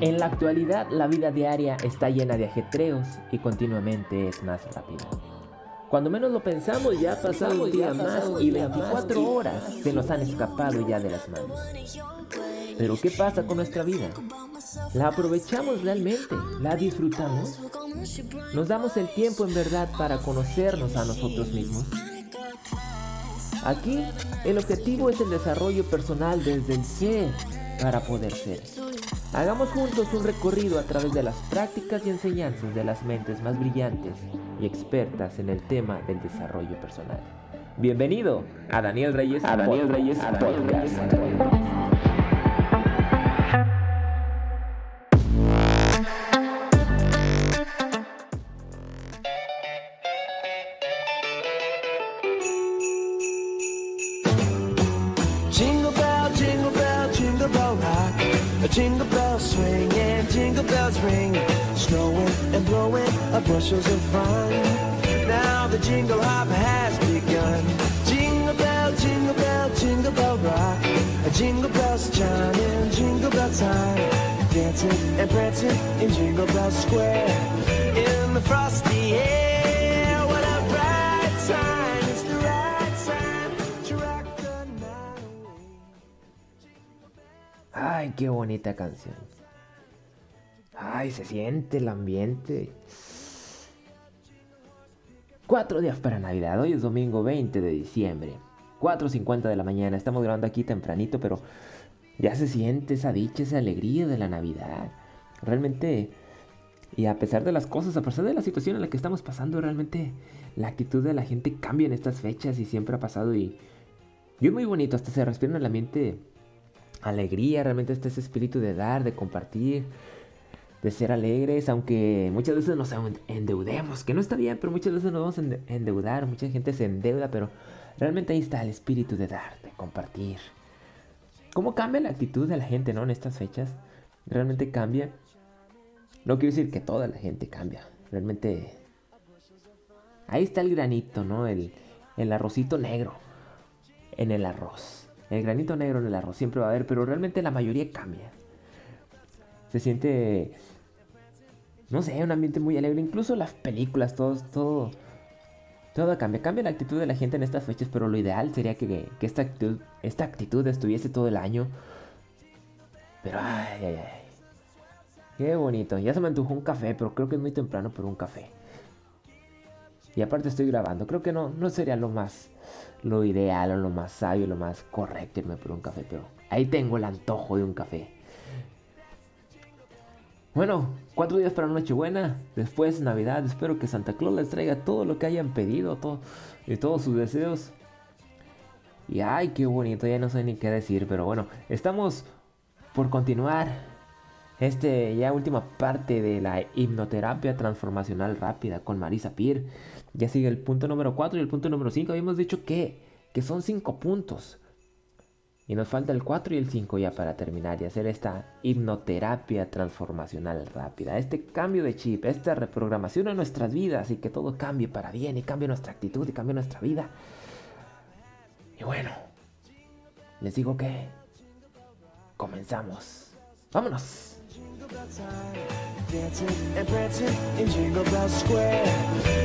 En la actualidad la vida diaria está llena de ajetreos y continuamente es más rápida. Cuando menos lo pensamos ya ha pasado un día más y 24 horas se nos han escapado ya de las manos. Pero ¿qué pasa con nuestra vida? ¿La aprovechamos realmente? ¿La disfrutamos? ¿Nos damos el tiempo en verdad para conocernos a nosotros mismos? Aquí el objetivo es el desarrollo personal desde el ser para poder ser. Hagamos juntos un recorrido a través de las prácticas y enseñanzas de las mentes más brillantes y expertas en el tema del desarrollo personal. Bienvenido a Daniel Reyes a Daniel Reyes a Daniel Reyes. Ay, qué bonita canción. Ay, se siente el ambiente. Cuatro días para Navidad. Hoy es domingo 20 de diciembre. 4.50 de la mañana. Estamos grabando aquí tempranito, pero ya se siente esa dicha, esa alegría de la Navidad. Realmente, y a pesar de las cosas, a pesar de la situación en la que estamos pasando, realmente la actitud de la gente cambia en estas fechas y siempre ha pasado. Y, y es muy bonito, hasta se respira en el ambiente alegría, realmente está ese espíritu de dar, de compartir, de ser alegres, aunque muchas veces nos endeudemos, que no está bien, pero muchas veces nos vamos a ende- endeudar, mucha gente se endeuda, pero realmente ahí está el espíritu de dar, de compartir. ¿Cómo cambia la actitud de la gente, no? En estas fechas, realmente cambia. No quiero decir que toda la gente cambia, realmente... Ahí está el granito, ¿no? El, el arrocito negro en el arroz. El granito negro en el arroz siempre va a haber, pero realmente la mayoría cambia. Se siente, no sé, un ambiente muy alegre. Incluso las películas, todo, todo, todo cambia. Cambia la actitud de la gente en estas fechas, pero lo ideal sería que, que esta, actitud, esta actitud estuviese todo el año. Pero, ay, ay, ay. Qué bonito. Ya se me antojó un café, pero creo que es muy temprano por un café. Y aparte estoy grabando. Creo que no, no sería lo más, lo ideal o lo más sabio, lo más correcto irme por un café. Pero ahí tengo el antojo de un café. Bueno, cuatro días para Nochebuena. Después Navidad. Espero que Santa Claus les traiga todo lo que hayan pedido. Y todos sus deseos. Y ay, qué bonito. Ya no sé ni qué decir. Pero bueno, estamos por continuar. Este ya última parte de la hipnoterapia transformacional rápida con Marisa Peer. Ya sigue el punto número 4 y el punto número 5. Habíamos dicho que, que son 5 puntos. Y nos falta el 4 y el 5 ya para terminar y hacer esta hipnoterapia transformacional rápida. Este cambio de chip, esta reprogramación en nuestras vidas y que todo cambie para bien y cambie nuestra actitud y cambie nuestra vida. Y bueno, les digo que comenzamos. ¡Vámonos! Jingle bell time, dancing and prancing in Jingle Bell Square.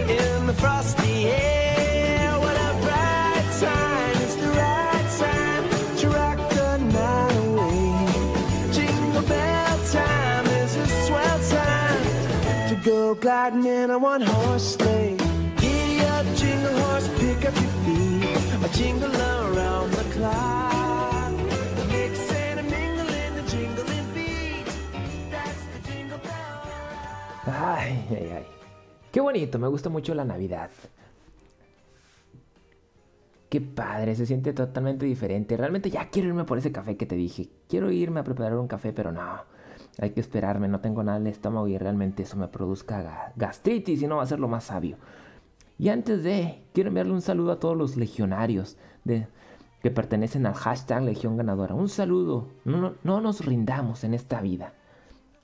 In the frosty air, what a bright time! It's the right time to rock the night away. Jingle bell time is a swell time to go gliding in a one-horse sleigh. Giddy up, jingle horse, pick up your feet, a jingle around the clock. Ay, ay, ay. Qué bonito, me gusta mucho la Navidad. Qué padre, se siente totalmente diferente. Realmente ya quiero irme por ese café que te dije. Quiero irme a preparar un café, pero no. Hay que esperarme, no tengo nada en el estómago y realmente eso me produzca ga- gastritis y no va a ser lo más sabio. Y antes de, quiero enviarle un saludo a todos los legionarios de, que pertenecen al hashtag Legión Ganadora. Un saludo. No, no, no nos rindamos en esta vida.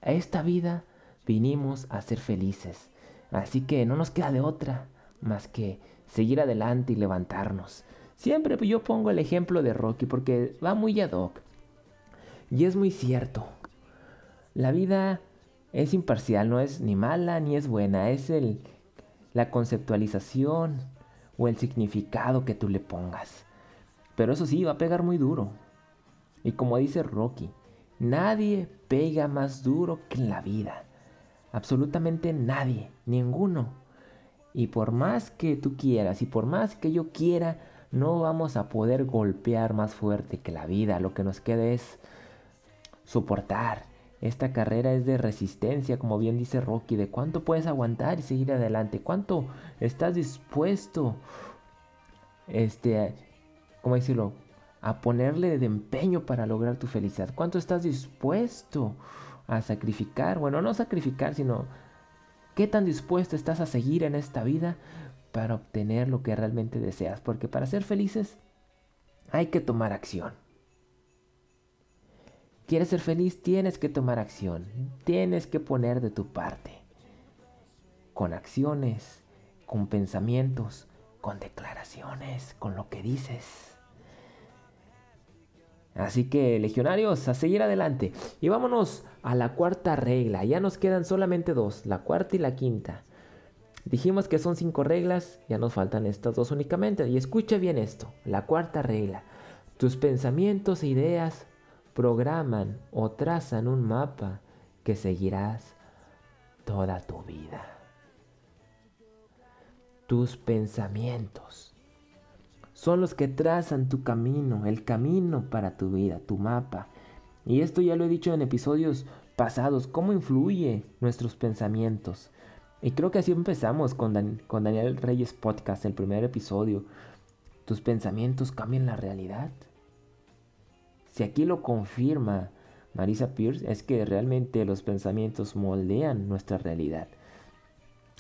A esta vida vinimos a ser felices. Así que no nos queda de otra más que seguir adelante y levantarnos. Siempre yo pongo el ejemplo de Rocky porque va muy ad hoc. Y es muy cierto. la vida es imparcial, no es ni mala ni es buena, es el, la conceptualización o el significado que tú le pongas. Pero eso sí, va a pegar muy duro. Y como dice Rocky, nadie pega más duro que en la vida. Absolutamente nadie, ninguno. Y por más que tú quieras y por más que yo quiera, no vamos a poder golpear más fuerte que la vida. Lo que nos queda es soportar. Esta carrera es de resistencia, como bien dice Rocky, de cuánto puedes aguantar y seguir adelante, cuánto estás dispuesto, este, ¿cómo decirlo? A ponerle de empeño para lograr tu felicidad. ¿Cuánto estás dispuesto a sacrificar? Bueno, no sacrificar, sino qué tan dispuesto estás a seguir en esta vida para obtener lo que realmente deseas. Porque para ser felices hay que tomar acción. ¿Quieres ser feliz? Tienes que tomar acción. Tienes que poner de tu parte. Con acciones, con pensamientos, con declaraciones, con lo que dices. Así que, legionarios, a seguir adelante. Y vámonos a la cuarta regla. Ya nos quedan solamente dos, la cuarta y la quinta. Dijimos que son cinco reglas, ya nos faltan estas dos únicamente. Y escucha bien esto, la cuarta regla. Tus pensamientos e ideas programan o trazan un mapa que seguirás toda tu vida. Tus pensamientos son los que trazan tu camino, el camino para tu vida, tu mapa. Y esto ya lo he dicho en episodios pasados, cómo influye nuestros pensamientos. Y creo que así empezamos con, con Daniel Reyes Podcast, el primer episodio. Tus pensamientos cambian la realidad. Si aquí lo confirma Marisa Pierce, es que realmente los pensamientos moldean nuestra realidad.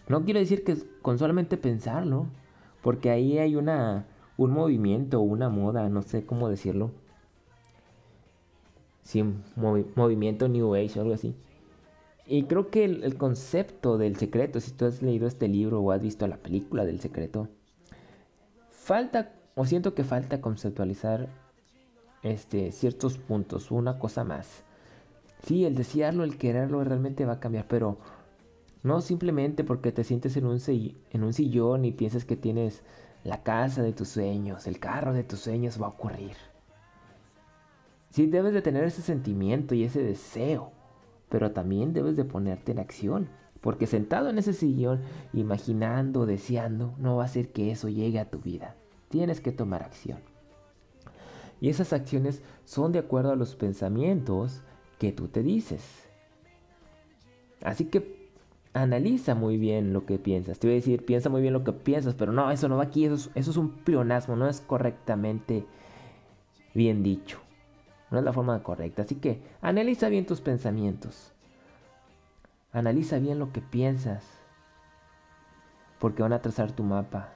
No quiero decir que con solamente pensarlo, porque ahí hay una, un movimiento, una moda, no sé cómo decirlo. Sí, movimiento New Age o algo así. Y creo que el, concepto del secreto, si tú has leído este libro o has visto la película del secreto, falta, o siento que falta conceptualizar este, ciertos puntos, una cosa más. Sí, el desearlo, el quererlo realmente va a cambiar, pero no simplemente porque te sientes en un, en un sillón y piensas que tienes la casa de tus sueños, el carro de tus sueños va a ocurrir. Sí, debes de tener ese sentimiento y ese deseo, pero también debes de ponerte en acción, porque sentado en ese sillón, imaginando, deseando, no va a ser que eso llegue a tu vida. Tienes que tomar acción. Y esas acciones son de acuerdo a los pensamientos que tú te dices. Así que analiza muy bien lo que piensas. Te voy a decir, piensa muy bien lo que piensas, pero no, eso no va aquí, eso es, un pleonasmo, no es correctamente bien dicho. No es la forma correcta. Así que analiza bien tus pensamientos. Analiza bien lo que piensas. Porque van a trazar tu mapa.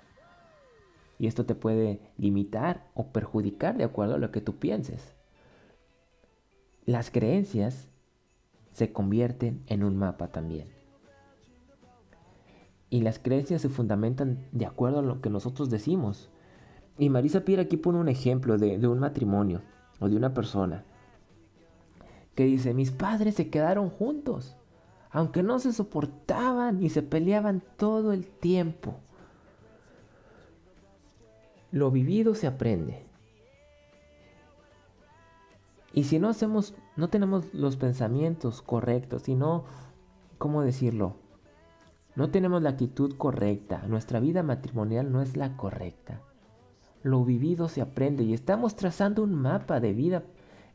Y esto te puede limitar o perjudicar de acuerdo a lo que tú pienses. Las creencias se convierten en un mapa también. Y las creencias se fundamentan de acuerdo a lo que nosotros decimos. Y Marisa Pierre aquí pone un ejemplo de, un matrimonio o de una persona que dice, mis padres se quedaron juntos, aunque no se soportaban y se peleaban todo el tiempo. Lo vivido se aprende. Y si no hacemos, no tenemos los pensamientos correctos, si no, ¿cómo decirlo? No tenemos la actitud correcta, nuestra vida matrimonial no es la correcta. Lo vivido se aprende y estamos trazando un mapa de vida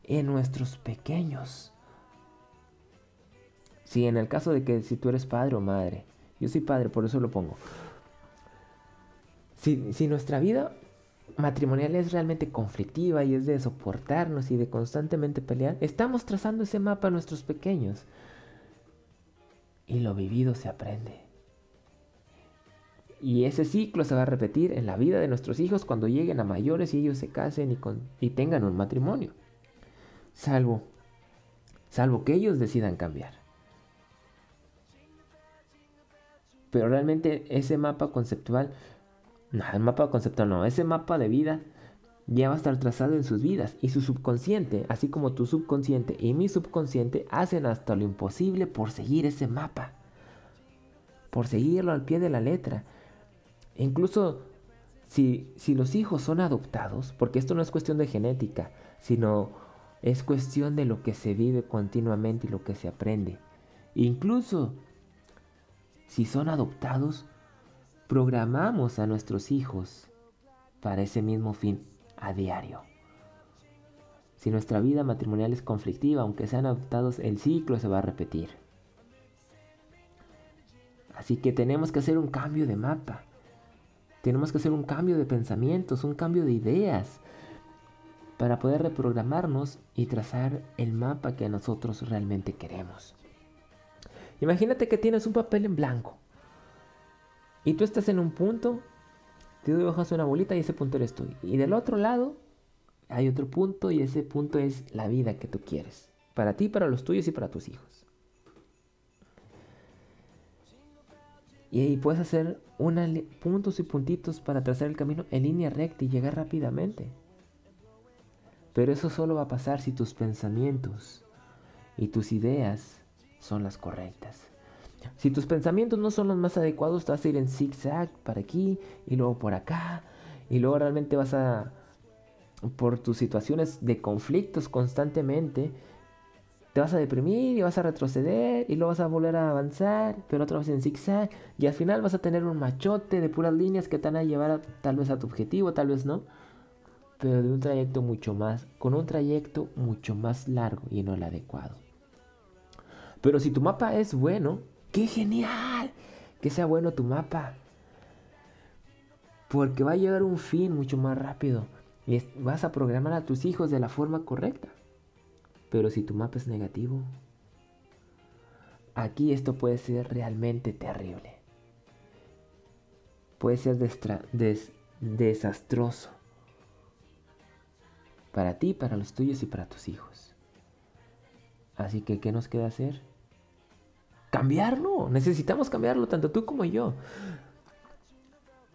en nuestros pequeños. Si en el caso de que si tú eres padre o madre, yo soy padre, por eso lo pongo. Si, si nuestra vida matrimonial es realmente conflictiva y es de soportarnos y de constantemente pelear, estamos trazando ese mapa a nuestros pequeños. Y lo vivido se aprende. Y ese ciclo se va a repetir en la vida de nuestros hijos cuando lleguen a mayores y ellos se casen y, y tengan un matrimonio. Salvo, salvo que ellos decidan cambiar. Pero realmente ese mapa conceptual no, el mapa conceptual no, ese mapa de vida ya va a estar trazado en sus vidas y su subconsciente, así como tu subconsciente y mi subconsciente, hacen hasta lo imposible por seguir ese mapa, por seguirlo al pie de la letra. Incluso si, si los hijos son adoptados, porque esto no es cuestión de genética, sino es cuestión de lo que se vive continuamente y lo que se aprende. Incluso si son adoptados, programamos a nuestros hijos para ese mismo fin a diario. Si nuestra vida matrimonial es conflictiva, aunque sean adoptados, el ciclo se va a repetir. Así que tenemos que hacer un cambio de mapa. Tenemos que hacer un cambio de pensamientos, un cambio de ideas, para poder reprogramarnos y trazar el mapa que nosotros realmente queremos. Imagínate que tienes un papel en blanco y tú estás en un punto, te dibujas una bolita y ese punto eres tú. Y del otro lado hay otro punto y ese punto es la vida que tú quieres. Para ti, para los tuyos y para tus hijos. Y ahí puedes hacer una, puntos y puntitos para trazar el camino en línea recta y llegar rápidamente. Pero eso solo va a pasar si tus pensamientos y tus ideas son las correctas. Si tus pensamientos no son los más adecuados, te vas a ir en zigzag para aquí y luego por acá. Y luego realmente vas a, por tus situaciones de conflictos constantemente, te vas a deprimir y vas a retroceder y luego vas a volver a avanzar, pero otra vez en zigzag. Y al final vas a tener un machote de puras líneas que te van a llevar tal vez a tu objetivo, tal vez no. Pero de un trayecto mucho más, con un trayecto mucho más largo y no el adecuado. Pero si tu mapa es bueno, ¡qué genial! Que sea bueno tu mapa. Porque va a llegar un fin mucho más rápido. Y vas a programar a tus hijos de la forma correcta. Pero si tu mapa es negativo, aquí esto puede ser realmente terrible. Puede ser desastroso. Para ti, para los tuyos y para tus hijos. Así que, ¿qué nos queda hacer? Cambiarlo. Necesitamos cambiarlo, tanto tú como yo.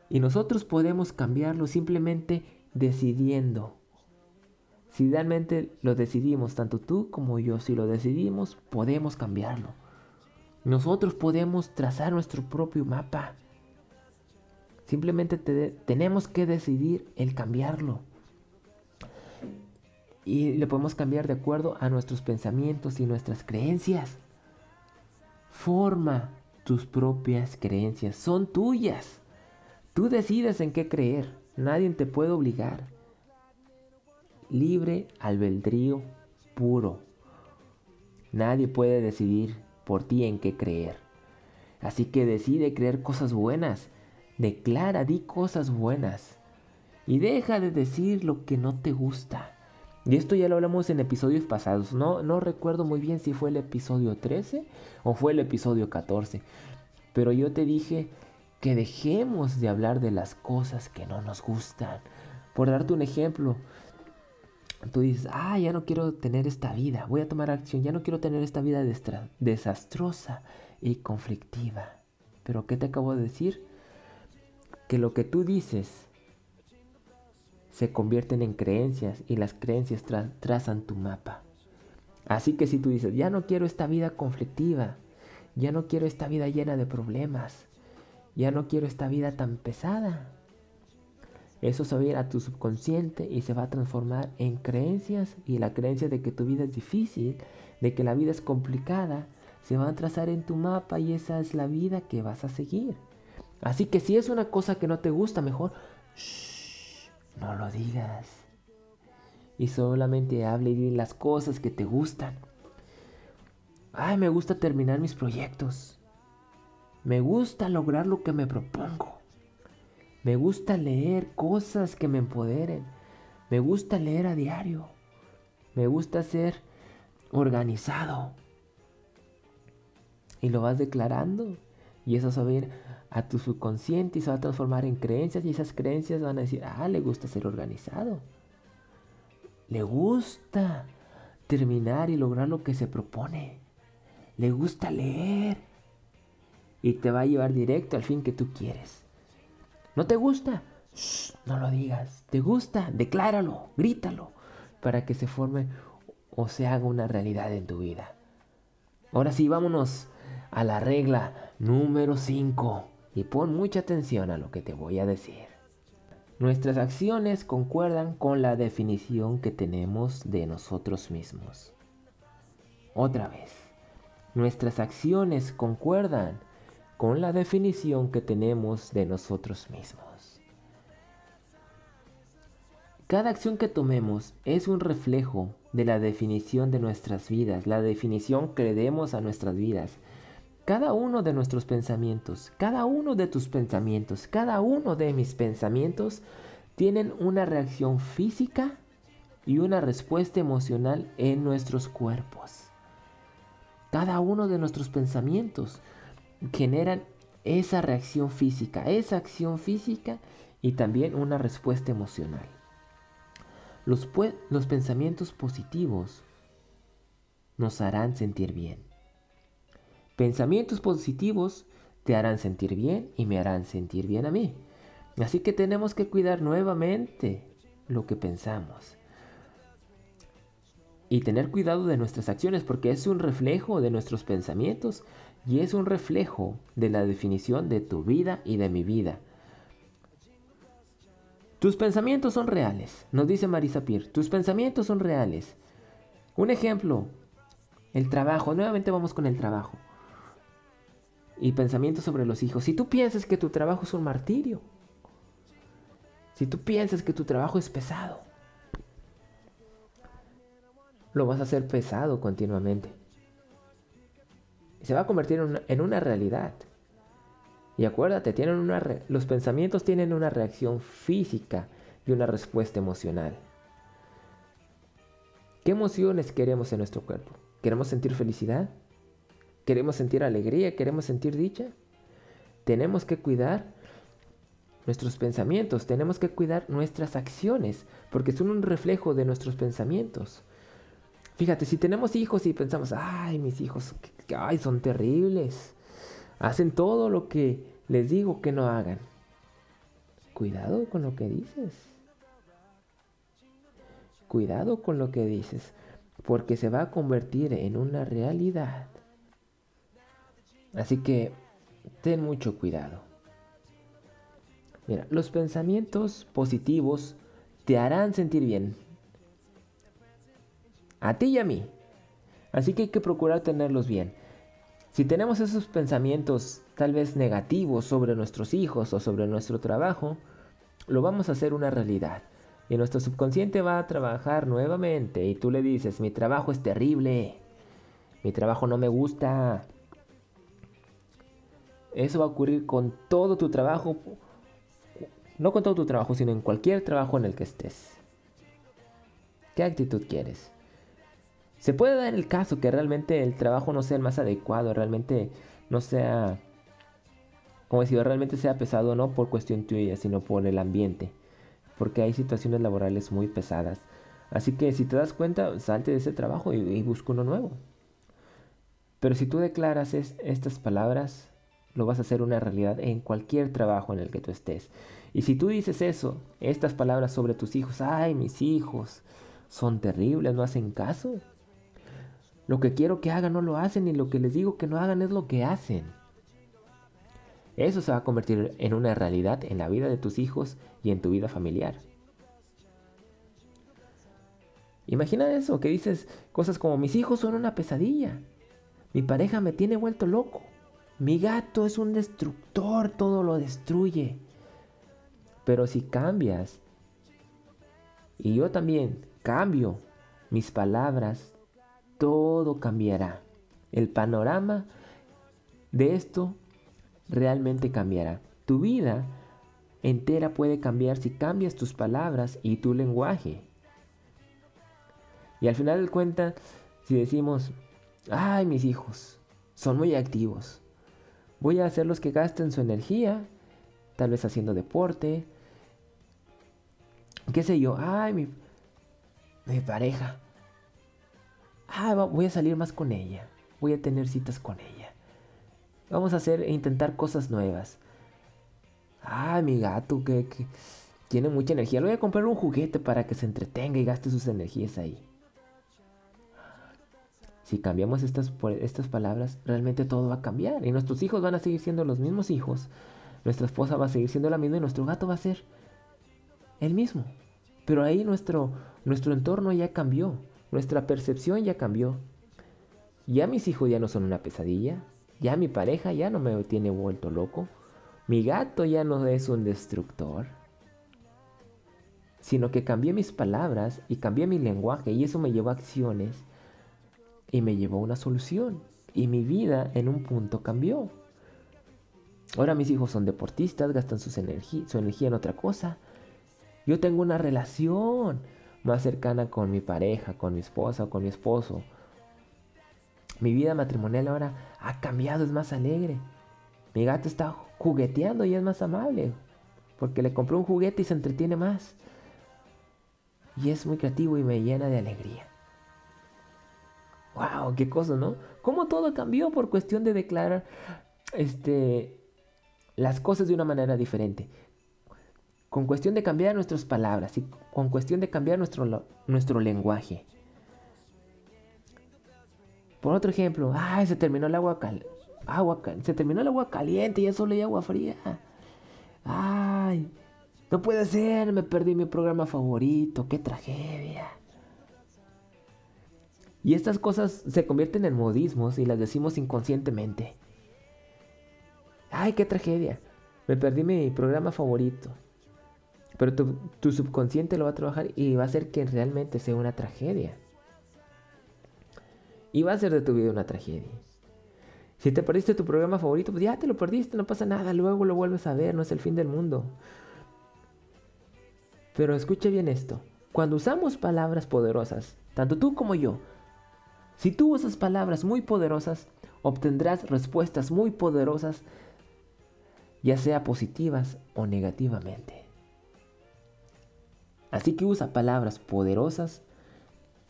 Y nosotros podemos cambiarlo simplemente decidiendo si realmente lo decidimos, tanto tú como yo, si lo decidimos, podemos cambiarlo. Nosotros podemos trazar nuestro propio mapa. Simplemente tenemos que decidir el cambiarlo. Y lo podemos cambiar de acuerdo a nuestros pensamientos y nuestras creencias. Forma tus propias creencias, son tuyas. Tú decides en qué creer, nadie te puede obligar libre albedrío puro. Nadie puede decidir por ti en qué creer. Así que decide creer cosas buenas. Declara, di cosas buenas. Y deja de decir lo que no te gusta. Y esto ya lo hablamos en episodios pasados. No, no recuerdo muy bien si fue el episodio 13 o fue el episodio 14. Pero yo te dije que dejemos de hablar de las cosas que no nos gustan. Por darte un ejemplo, tú dices, ah, ya no quiero tener esta vida, voy a tomar acción, ya no quiero tener esta vida desastrosa y conflictiva. Pero ¿qué te acabo de decir? Que lo que tú dices se convierten en creencias y las creencias trazan tu mapa. Así que si tú dices, ya no quiero esta vida conflictiva, ya no quiero esta vida llena de problemas, ya no quiero esta vida tan pesada, eso se va a ir a tu subconsciente y se va a transformar en creencias y la creencia de que tu vida es difícil, de que la vida es complicada, se va a trazar en tu mapa y esa es la vida que vas a seguir. Así que si es una cosa que no te gusta, mejor no lo digas. Y solamente hable y las cosas que te gustan. Ay, me gusta terminar mis proyectos. Me gusta lograr lo que me propongo. Me gusta leer cosas que me empoderen. Me gusta leer a diario. Me gusta ser organizado. Y lo vas declarando. Y eso se va a ir a tu subconsciente y se va a transformar en creencias. Y esas creencias van a decir, ah, le gusta ser organizado. Le gusta terminar y lograr lo que se propone. Le gusta leer. Y te va a llevar directo al fin que tú quieres. ¿No te gusta? No lo digas. ¿Te gusta? Decláralo, grítalo, para que se forme o se haga una realidad en tu vida. Ahora sí, vámonos a la regla número 5 y pon mucha atención a lo que te voy a decir. Nuestras acciones concuerdan con la definición que tenemos de nosotros mismos. Otra vez, nuestras acciones concuerdan con la definición que tenemos de nosotros mismos. Cada acción que tomemos es un reflejo de la definición de nuestras vidas, la definición que le demos a nuestras vidas. Cada uno de nuestros pensamientos, cada uno de tus pensamientos, cada uno de mis pensamientos tienen una reacción física y una respuesta emocional en nuestros cuerpos. Cada uno de nuestros pensamientos generan esa reacción física, esa acción física y también una respuesta emocional. Los, pensamientos positivos nos harán sentir bien. Pensamientos positivos te harán sentir bien y me harán sentir bien a mí. Así que tenemos que cuidar nuevamente lo que pensamos. Y tener cuidado de nuestras acciones porque es un reflejo de nuestros pensamientos y es un reflejo de la definición de tu vida y de mi vida. Tus pensamientos son reales, nos dice Marisa Peer. Tus pensamientos son reales. Un ejemplo, el trabajo. Nuevamente vamos con el trabajo. Y pensamientos sobre los hijos. Si tú piensas que tu trabajo es un martirio, si tú piensas que tu trabajo es pesado, lo vas a hacer pesado continuamente se va a convertir en una, realidad. Y acuérdate, tienen una los pensamientos tienen una reacción física y una respuesta emocional. ¿Qué emociones queremos en nuestro cuerpo? ¿Queremos sentir felicidad? ¿Queremos sentir alegría? ¿Queremos sentir dicha? Tenemos que cuidar nuestros pensamientos, tenemos que cuidar nuestras acciones, porque son un reflejo de nuestros pensamientos. Fíjate, si tenemos hijos y pensamos, ay, mis hijos, ay, son terribles. Hacen todo lo que les digo que no hagan. Cuidado con lo que dices. Cuidado con lo que dices, porque se va a convertir en una realidad. Así que ten mucho cuidado. Mira, los pensamientos positivos te harán sentir bien, a ti y a mí. Así que hay que procurar tenerlos bien. Si tenemos esos pensamientos tal vez negativos sobre nuestros hijos o sobre nuestro trabajo, lo vamos a hacer una realidad. Y nuestro subconsciente va a trabajar nuevamente y tú le dices, mi trabajo es terrible, mi trabajo no me gusta. Eso va a ocurrir con todo tu trabajo, no con todo tu trabajo, sino en cualquier trabajo en el que estés. ¿Qué actitud quieres? Se puede dar el caso que realmente el trabajo no sea el más adecuado, realmente no sea, como decía, realmente sea pesado no por cuestión tuya, sino por el ambiente, porque hay situaciones laborales muy pesadas. Así que si te das cuenta, salte de ese trabajo y, busca uno nuevo. Pero si tú declaras estas palabras, lo vas a hacer una realidad en cualquier trabajo en el que tú estés. Y si tú dices eso, estas palabras sobre tus hijos, ay, mis hijos, son terribles, no hacen caso. Lo que quiero que hagan no lo hacen y lo que les digo que no hagan es lo que hacen. Eso se va a convertir en una realidad en la vida de tus hijos y en tu vida familiar. Imagina eso, que dices cosas como mis hijos son una pesadilla, mi pareja me tiene vuelto loco, mi gato es un destructor, todo lo destruye. Pero si cambias, y yo también cambio mis palabras, todo cambiará. El panorama de esto realmente cambiará. Tu vida entera puede cambiar si cambias tus palabras y tu lenguaje. Y al final del cuenta, si decimos, ay mis hijos, son muy activos, voy a hacerlos que gasten su energía, tal vez haciendo deporte, qué sé yo, ay mi, mi pareja, ah, voy a salir más con ella, voy a tener citas con ella. Vamos a hacer e intentar cosas nuevas. Ah, mi gato, que, tiene mucha energía. Le voy a comprar un juguete para que se entretenga y gaste sus energías ahí. Si cambiamos estas, estas palabras, realmente todo va a cambiar. Y nuestros hijos van a seguir siendo los mismos hijos. Nuestra esposa va a seguir siendo la misma y nuestro gato va a ser el mismo. Pero ahí nuestro, nuestro entorno ya cambió. Nuestra percepción ya cambió. Ya mis hijos ya no son una pesadilla. Ya mi pareja ya no me tiene vuelto loco. Mi gato ya no es un destructor sino que cambié mis palabras y cambié mi lenguaje y eso me llevó a acciones y me llevó a una solución y mi vida en un punto cambió. Ahora mis hijos son deportistas, gastan su energía en otra cosa. Yo tengo una relación más cercana con mi pareja, con mi esposa o con mi esposo. Mi vida matrimonial ahora ha cambiado, es más alegre. Mi gato está jugueteando y es más amable. Porque le compré un juguete y se entretiene más y es muy creativo y me llena de alegría. ¡Wow! ¡Qué cosa, ¿no? ¿Cómo todo cambió por cuestión de declarar este, las cosas de una manera diferente? Con cuestión de cambiar nuestras palabras y con cuestión de cambiar nuestro, nuestro lenguaje. Por otro ejemplo, ¡ay! Se terminó el agua, cal agua se terminó el agua caliente ya solo hay agua fría. ¡Ay! No puede ser, me perdí mi programa favorito, qué tragedia. Y estas cosas se convierten en modismos y las decimos inconscientemente. Ay, qué tragedia, me perdí mi programa favorito. Pero tu, subconsciente lo va a trabajar y va a hacer que realmente sea una tragedia. Y va a ser de tu vida una tragedia. Si te perdiste tu programa favorito, pues ya te lo perdiste, no pasa nada, luego lo vuelves a ver, no es el fin del mundo. Pero escuche bien esto. Cuando usamos palabras poderosas, tanto tú como yo, si tú usas palabras muy poderosas, obtendrás respuestas muy poderosas, ya sea positivas o negativamente. Así que usa palabras poderosas,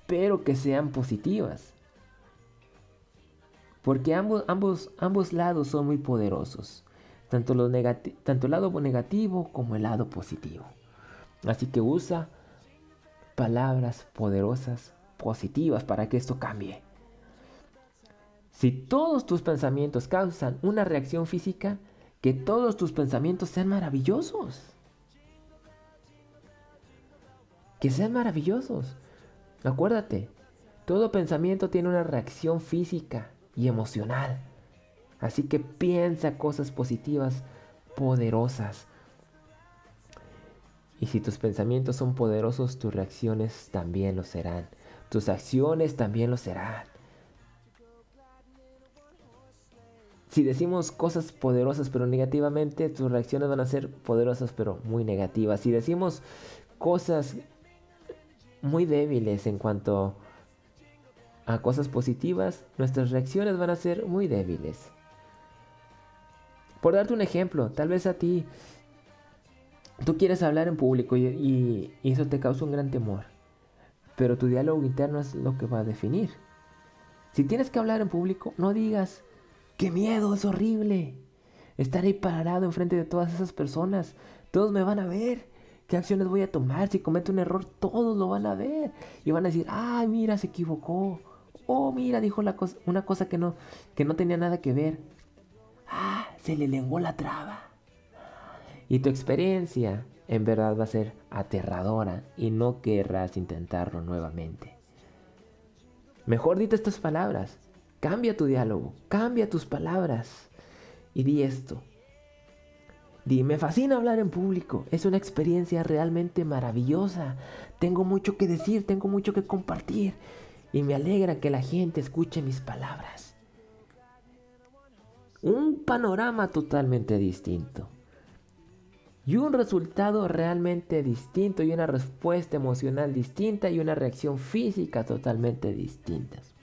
pero que sean positivas. Porque ambos, ambos, ambos lados son muy poderosos, tanto, tanto el lado negativo como el lado positivo. Así que usa palabras poderosas, positivas, para que esto cambie. Si todos tus pensamientos causan una reacción física, que todos tus pensamientos sean maravillosos. Que sean maravillosos. Acuérdate, todo pensamiento tiene una reacción física y emocional. Así que piensa cosas positivas, poderosas. Y si tus pensamientos son poderosos, tus reacciones también lo serán. Tus acciones también lo serán. Si decimos cosas poderosas pero negativamente, tus reacciones van a ser poderosas pero muy negativas. Si decimos cosas muy débiles en cuanto a cosas positivas, nuestras reacciones van a ser muy débiles. Por darte un ejemplo, tal vez a ti Tú quieres hablar en público y, eso te causa un gran temor. Pero tu diálogo interno es lo que va a definir. Si tienes que hablar en público, no digas, qué miedo, es horrible. Estar ahí parado enfrente de todas esas personas. Todos me van a ver. ¿Qué acciones voy a tomar? Si cometo un error, todos lo van a ver. Y van a decir, ay, mira, se equivocó. Oh, mira, dijo una cosa que no, que no tenía nada que ver. Ah, se le lenguó la traba. Y tu experiencia en verdad va a ser aterradora y no querrás intentarlo nuevamente. Mejor dite estas palabras. Cambia tu diálogo, cambia tus palabras y di esto. Di, me fascina hablar en público, es una experiencia realmente maravillosa. Tengo mucho que decir, tengo mucho que compartir y me alegra que la gente escuche mis palabras. Un panorama totalmente distinto y un resultado realmente distinto y una respuesta emocional distinta y una reacción física totalmente distintas.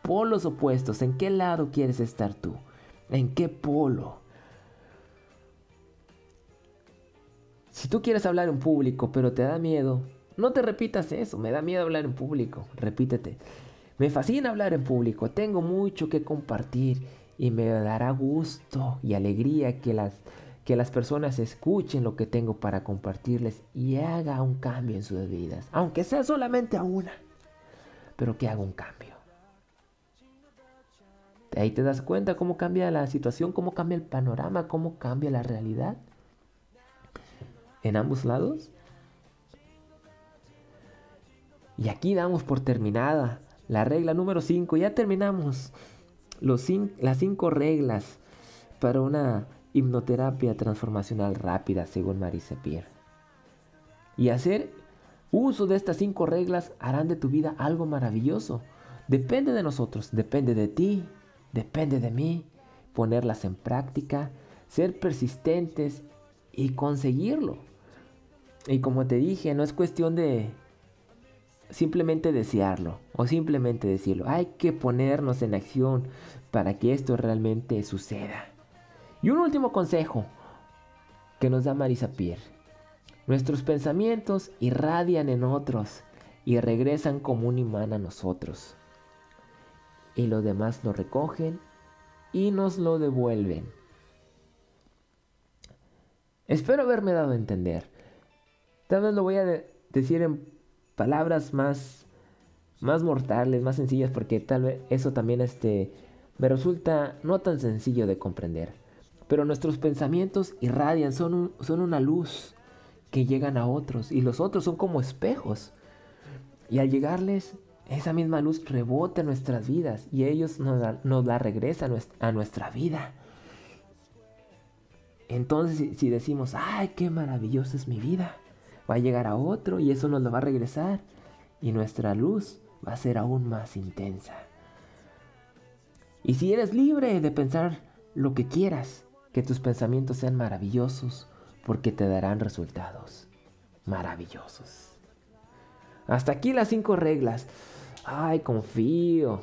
Polos opuestos, ¿en qué lado quieres estar tú? ¿En qué polo? Si tú quieres hablar en público pero te da miedo, no te repitas eso, me da miedo hablar en público, repítete. Me fascina hablar en público, tengo mucho que compartir y me dará gusto y alegría que las que las personas escuchen lo que tengo para compartirles y haga un cambio en sus vidas, aunque sea solamente a una, pero que haga un cambio. Ahí te das cuenta cómo cambia la situación, cómo cambia el panorama, cómo cambia la realidad en ambos lados. Y aquí damos por terminada la regla número 5. Ya terminamos los las 5 reglas para una hipnoterapia transformacional rápida, según Marisa Pierre. Y hacer uso de estas 5 reglas harán de tu vida algo maravilloso. Depende de nosotros, depende de ti, depende de mí. Ponerlas en práctica, ser persistentes y conseguirlo. Y como te dije, no es cuestión de simplemente desearlo o simplemente decirlo. Hay que ponernos en acción para que esto realmente suceda. Y un último consejo que nos da Marisa Pierre. Nuestros pensamientos irradian en otros y regresan como un imán a nosotros. Y los demás lo recogen y nos lo devuelven. Espero haberme dado a entender. Tal vez lo voy a decir en palabras más, más mortales, más sencillas, porque tal vez eso también este, me resulta no tan sencillo de comprender. Pero nuestros pensamientos irradian, son, son una luz que llegan a otros y los otros son como espejos. Y al llegarles, esa misma luz rebota en nuestras vidas y ellos nos la, nos la regresan a nuestra vida. Entonces, si decimos, ay, qué maravillosa es mi vida, va a llegar a otro y eso nos lo va a regresar y nuestra luz va a ser aún más intensa. Y si eres libre de pensar lo que quieras, que tus pensamientos sean maravillosos porque te darán resultados maravillosos. Hasta aquí las cinco reglas. Ay, confío.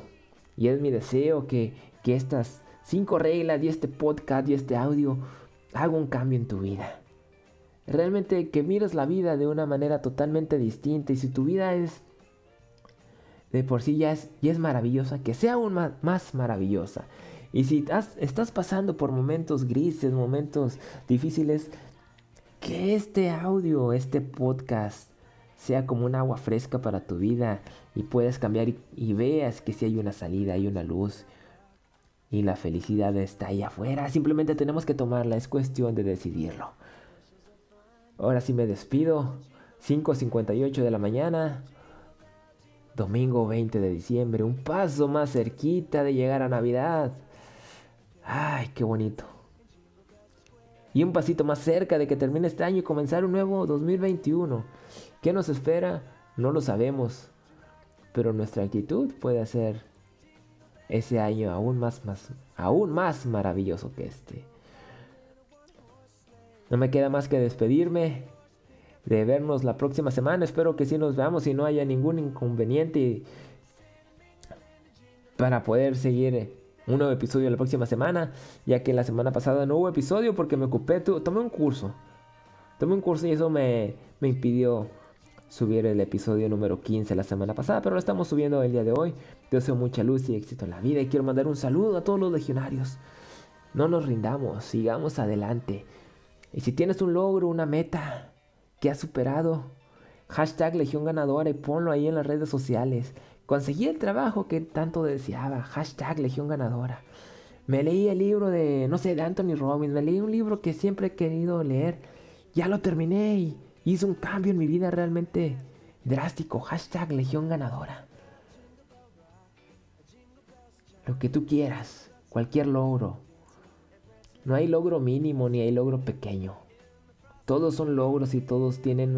Y es mi deseo que, que estas cinco reglas y este podcast y este audio haga un cambio en tu vida. Realmente que mires la vida de una manera totalmente distinta y si tu vida es de por sí ya es, es maravillosa, que sea aún más, maravillosa. Y si estás pasando por momentos grises, momentos difíciles, que este audio, este podcast sea como un agua fresca para tu vida y puedas cambiar y, y veas que si hay una salida, hay una luz y la felicidad está ahí afuera. Simplemente tenemos que tomarla, es cuestión de decidirlo. Ahora sí me despido. 5.58 de la mañana. Domingo 20 de diciembre. Un paso más cerquita de llegar a Navidad. Ay, qué bonito. Y un pasito más cerca de que termine este año y comenzar un nuevo 2021. ¿Qué nos espera? No lo sabemos. Pero nuestra actitud puede hacer ese año aún más, más, aún más maravilloso que este. No me queda más que despedirme, de vernos la próxima semana. Espero que sí nos veamos y no haya ningún inconveniente para poder seguir un nuevo episodio la próxima semana, ya que la semana pasada no hubo episodio porque me ocupé, tomé un curso. Tomé un curso y eso me, me impidió subir el episodio número 15 la semana pasada, pero lo estamos subiendo el día de hoy. Te deseo mucha luz y éxito en la vida y quiero mandar un saludo a todos los legionarios. No nos rindamos, sigamos adelante. Y si tienes un logro, una meta que has superado, hashtag Legión Ganadora y ponlo ahí en las redes sociales. Conseguí el trabajo que tanto deseaba, hashtag Legión Ganadora. Me leí el libro de, no sé, de Anthony Robbins, me leí un libro que siempre he querido leer. Ya lo terminé y hizo un cambio en mi vida realmente drástico, hashtag Legión Ganadora. Lo que tú quieras, cualquier logro, no hay logro mínimo ni hay logro pequeño. Todos son logros y todos tienen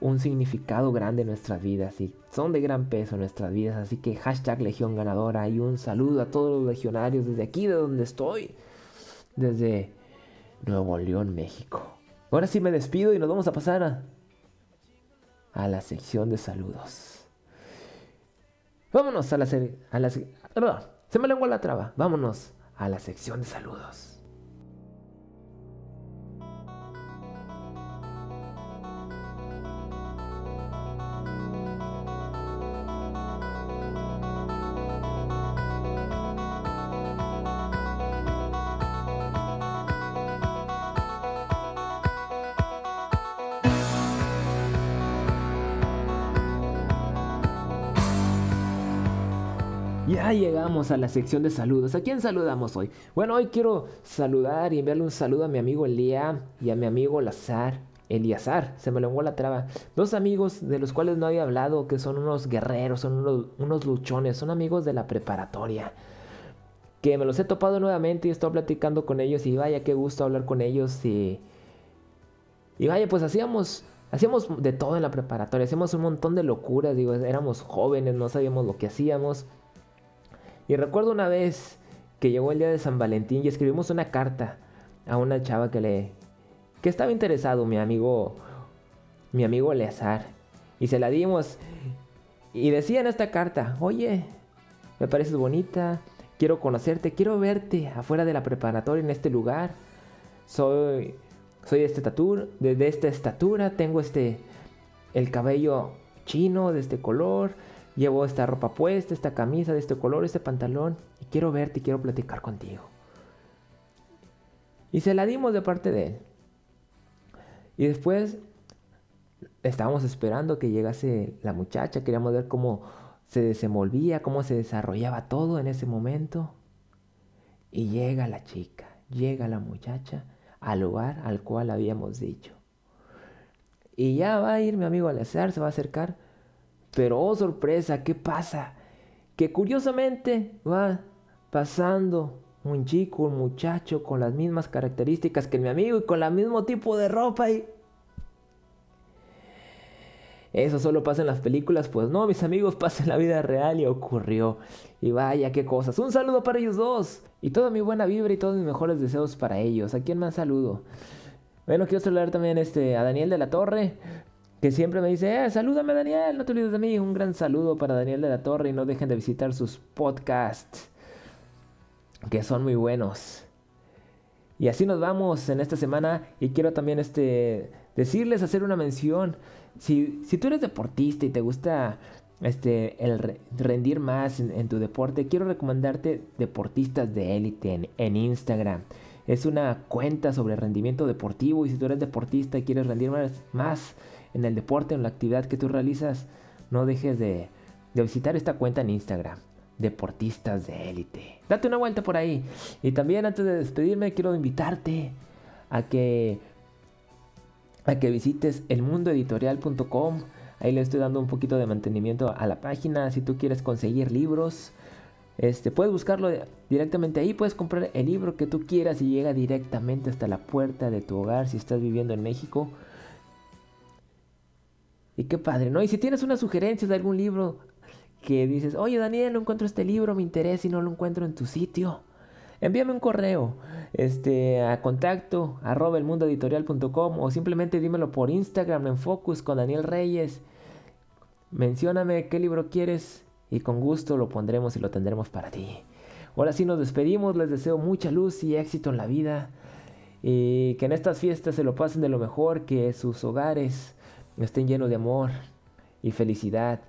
un, significado grande en nuestras vidas y son de gran peso en nuestras vidas. Así que hashtag Legión Ganadora y un saludo a todos los legionarios desde aquí, de donde estoy, desde Nuevo León, México. Ahora sí me despido y nos vamos a pasar a, la sección de saludos. Vámonos a la, a la se me lengua la traba. Vámonos a la sección de saludos. Ya llegamos a la sección de saludos. ¿A quién saludamos hoy? Bueno, hoy quiero saludar y enviarle un saludo a mi amigo Elia y a mi amigo Lazar. Eliazar, se me lenguó la traba. Dos amigos de los cuales no había hablado, que son unos guerreros, son unos, luchones, son amigos de la preparatoria. Que me los he topado nuevamente y estoy platicando con ellos y vaya qué gusto hablar con ellos y... Y vaya, pues hacíamos hacíamos de todo en la preparatoria, hacíamos un montón de locuras, digo, éramos jóvenes, no sabíamos lo que hacíamos. Y recuerdo una vez que llegó el día de San Valentín y escribimos una carta a una chava que le que estaba interesado, mi amigo mi amigo Eleazar, y se la dimos y decía en esta carta, "Oye, me pareces bonita, quiero conocerte, quiero verte afuera de la preparatoria en este lugar. Soy soy de, este estatura, de, de esta estatura, tengo este el cabello chino de este color, llevo esta ropa puesta, esta camisa de este color, este pantalón, y quiero verte y quiero platicar contigo. Y se la dimos de parte de él. Y después estábamos esperando que llegase la muchacha, queríamos ver cómo se desenvolvía, cómo se desarrollaba todo en ese momento. Y llega la chica, llega la muchacha al lugar al cual habíamos dicho. Y ya va a ir mi amigo Alazar, se va a acercar. Pero oh sorpresa, ¿qué pasa? Que curiosamente va pasando un chico, un muchacho con las mismas características que mi amigo y con el mismo tipo de ropa y... Eso solo pasa en las películas, pues no, mis amigos, pasa en la vida real y ocurrió. Y vaya, qué cosas. Un saludo para ellos dos. Y toda mi buena vibra y todos mis mejores deseos para ellos. ¿A quién más saludo? Bueno, quiero saludar también este, a Daniel de la Torre, que siempre me dice, eh, salúdame Daniel, no te olvides de mí. Un gran saludo para Daniel de la Torre y no dejen de visitar sus podcasts, que son muy buenos. Y así nos vamos en esta semana y quiero también este, decirles, hacer una mención. Si, si tú eres deportista y te gusta este, el rendir más en, tu deporte, quiero recomendarte Deportistas de Élite en, en, Instagram. Es una cuenta sobre rendimiento deportivo y si tú eres deportista y quieres rendir más, más en el deporte, en la actividad que tú realizas, no dejes de, de visitar esta cuenta en Instagram. Deportistas de élite. Date una vuelta por ahí. Y también antes de despedirme quiero invitarte a que a que visites elmundoeditorial.com. Ahí le estoy dando un poquito de mantenimiento a la página. Si tú quieres conseguir libros, este, puedes buscarlo directamente ahí. Puedes comprar el libro que tú quieras y llega directamente hasta la puerta de tu hogar si estás viviendo en México. Y qué padre, ¿no? Y si tienes una sugerencia de algún libro que dices, oye Daniel, no encuentro este libro, me interesa y no lo encuentro en tu sitio envíame un correo este, a contacto arroba o simplemente dímelo por Instagram en Focus con Daniel Reyes. Mencióname qué libro quieres y con gusto lo pondremos y lo tendremos para ti. Ahora sí nos despedimos, les deseo mucha luz y éxito en la vida y que en estas fiestas se lo pasen de lo mejor, que sus hogares estén llenos de amor y felicidad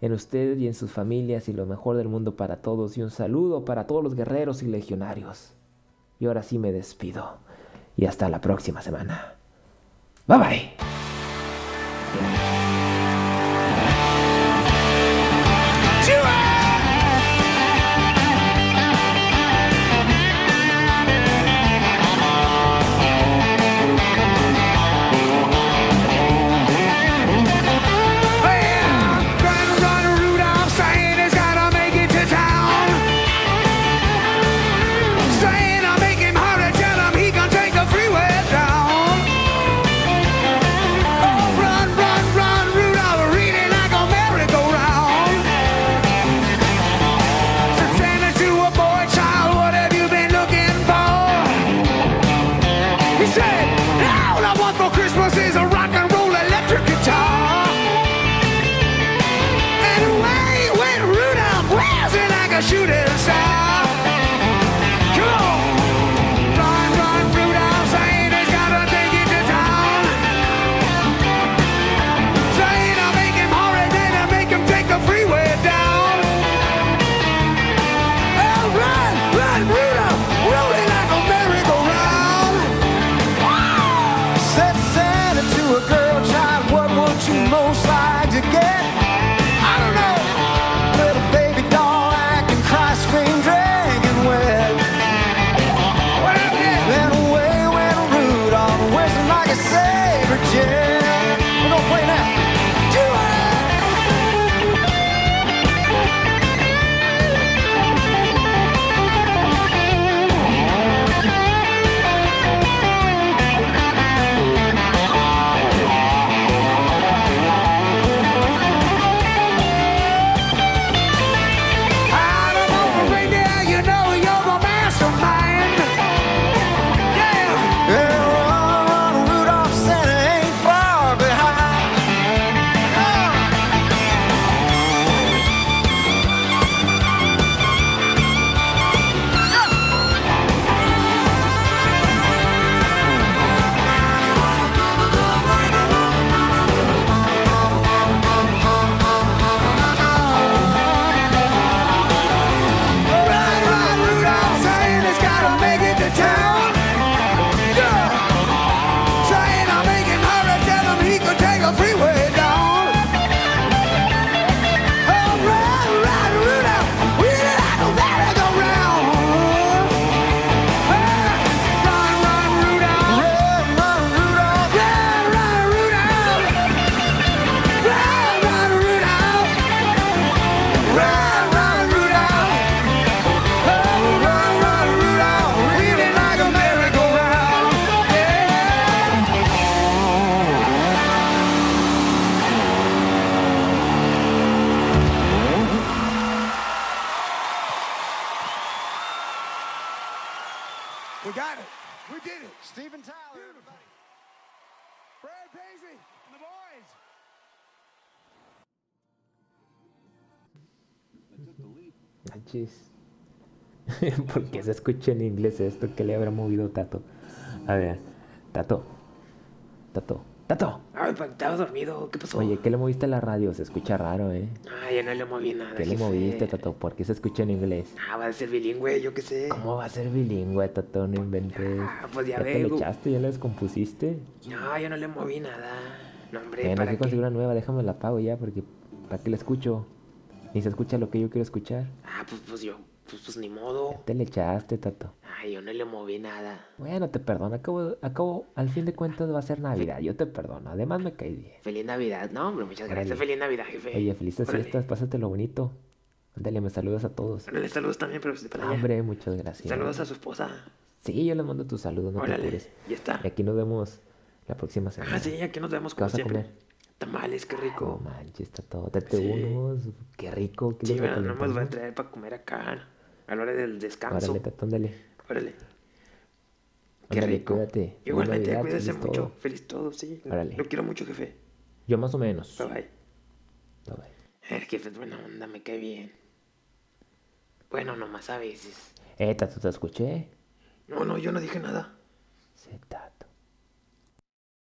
en usted y en sus familias y lo mejor del mundo para todos y un saludo para todos los guerreros y legionarios. Y ahora sí me despido y hasta la próxima semana. Bye bye. ¿Por qué se escucha en inglés esto? ¿Qué le habrá movido Tato? A ver, Tato. Tato. Tato. Ay, pa, estaba dormido. ¿Qué pasó? Oye, ¿qué le moviste a la radio? Se escucha raro, ¿eh? Ay, ya no le moví nada. ¿Qué le moviste, Tato? ¿Por qué se escucha en inglés? Ah, va a ser bilingüe, yo qué sé. ¿Cómo va a ser bilingüe, Tato? No inventes. Ah, pues ya te ve, le Gu- echaste? ¿Ya la descompusiste? No, yo no le moví nada. No, hombre, Bueno, hay ¿para que qué? conseguir una nueva. Déjame la apago ya porque... ¿Para qué la escucho? Ni se escucha lo que yo quiero escuchar. Ah, pues, pues yo, pues, pues ni modo. Te le echaste, Tato. Ay, yo no le moví nada. Bueno, te perdono. Acabo, acabo, al fin de cuentas va a ser Navidad. Yo te perdono. Además me caí bien. Feliz Navidad. No, hombre, muchas gracias. Feliz Navidad, jefe. Oye, felices Órale. fiestas. Pásatelo bonito. Ándale, me saludas a todos. Órale, saludos también, pero para allá. Hombre, muchas gracias. Saludos a su esposa. Sí, yo le mando tus saludos, no te Órale, apures. ya está. Y aquí nos vemos la próxima semana. Ah, sí, aquí nos vemos ¿Qué como vas a comer? Tamales, qué No rico. manches, está todo. Date Sí. unos. Qué rico. ¿qué Sí, bueno, no me los voy a traer para comer acá. A la hora del descanso. Órale, tato, ándale. Órale. Qué Ándale, rico. cuídate. Igualmente, Navidad, cuídese feliz mucho. todo. Feliz todo, sí. Órale. Lo quiero mucho, jefe. Yo más o menos. Bye bye. Bye, bye. El jefe es buena onda, me cae bien. Bueno, nomás a veces. Eh, tato, te escuché. No, no, yo no dije nada. Z.